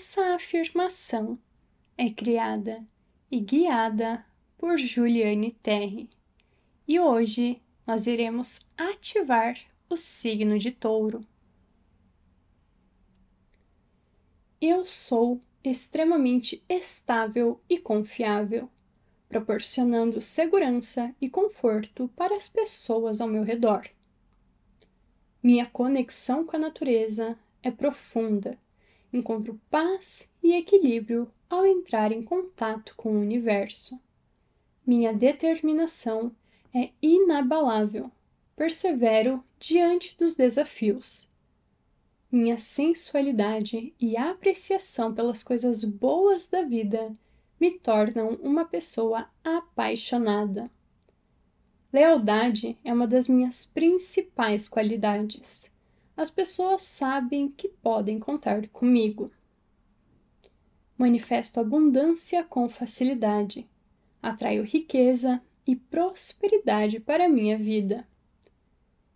Essa afirmação é criada e guiada por Juliane Terry. E hoje nós iremos ativar o signo de Touro. Eu sou extremamente estável e confiável, proporcionando segurança e conforto para as pessoas ao meu redor. Minha conexão com a natureza é profunda encontro paz e equilíbrio ao entrar em contato com o universo. Minha determinação é inabalável, persevero diante dos desafios. Minha sensualidade e apreciação pelas coisas boas da vida me tornam uma pessoa apaixonada. Lealdade é uma das minhas principais qualidades as pessoas sabem que podem contar comigo. Manifesto abundância com facilidade, atraio riqueza e prosperidade para minha vida.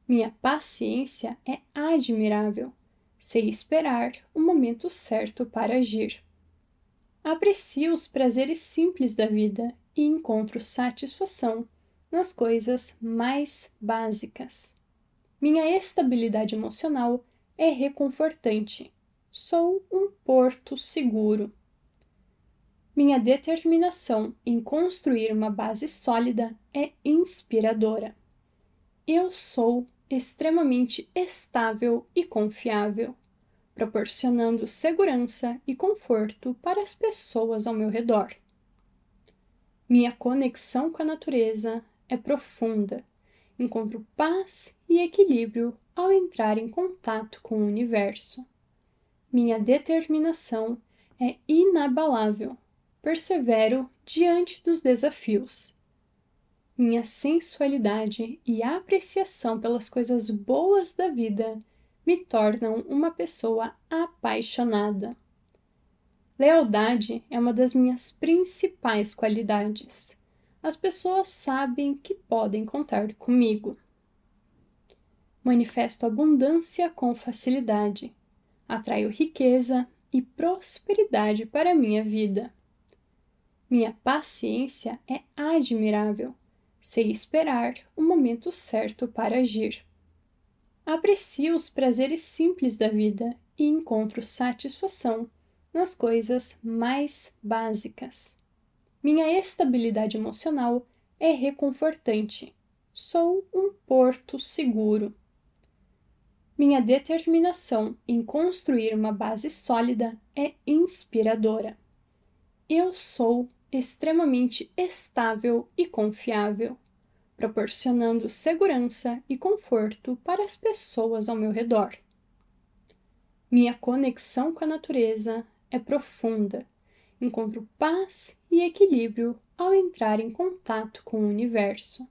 Minha paciência é admirável, sei esperar o momento certo para agir. Aprecio os prazeres simples da vida e encontro satisfação nas coisas mais básicas. Minha estabilidade emocional é reconfortante. Sou um porto seguro. Minha determinação em construir uma base sólida é inspiradora. Eu sou extremamente estável e confiável, proporcionando segurança e conforto para as pessoas ao meu redor. Minha conexão com a natureza é profunda encontro paz e equilíbrio ao entrar em contato com o universo. Minha determinação é inabalável, persevero diante dos desafios. Minha sensualidade e apreciação pelas coisas boas da vida me tornam uma pessoa apaixonada. Lealdade é uma das minhas principais qualidades as pessoas sabem que podem contar comigo. Manifesto abundância com facilidade, atraio riqueza e prosperidade para minha vida. Minha paciência é admirável, sei esperar o momento certo para agir. Aprecio os prazeres simples da vida e encontro satisfação nas coisas mais básicas. Minha estabilidade emocional é reconfortante. Sou um porto seguro. Minha determinação em construir uma base sólida é inspiradora. Eu sou extremamente estável e confiável, proporcionando segurança e conforto para as pessoas ao meu redor. Minha conexão com a natureza é profunda encontro paz e equilíbrio ao entrar em contato com o universo.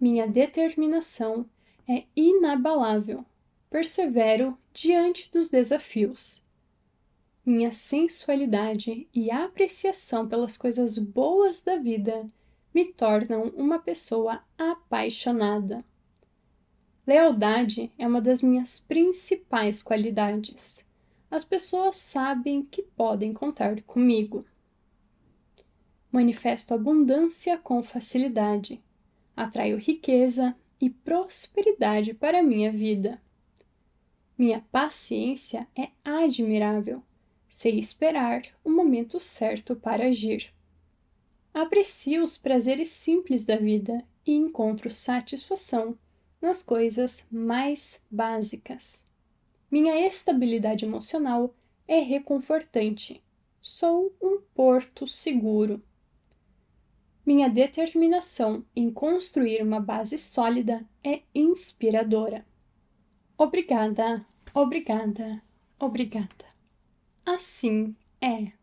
Minha determinação é inabalável, persevero diante dos desafios. Minha sensualidade e apreciação pelas coisas boas da vida me tornam uma pessoa apaixonada. Lealdade é uma das minhas principais qualidades as pessoas sabem que podem contar comigo. Manifesto abundância com facilidade, atraio riqueza e prosperidade para minha vida. Minha paciência é admirável, sei esperar o momento certo para agir. Aprecio os prazeres simples da vida e encontro satisfação nas coisas mais básicas. Minha estabilidade emocional é reconfortante. Sou um porto seguro. Minha determinação em construir uma base sólida é inspiradora. Obrigada, obrigada, obrigada. Assim é.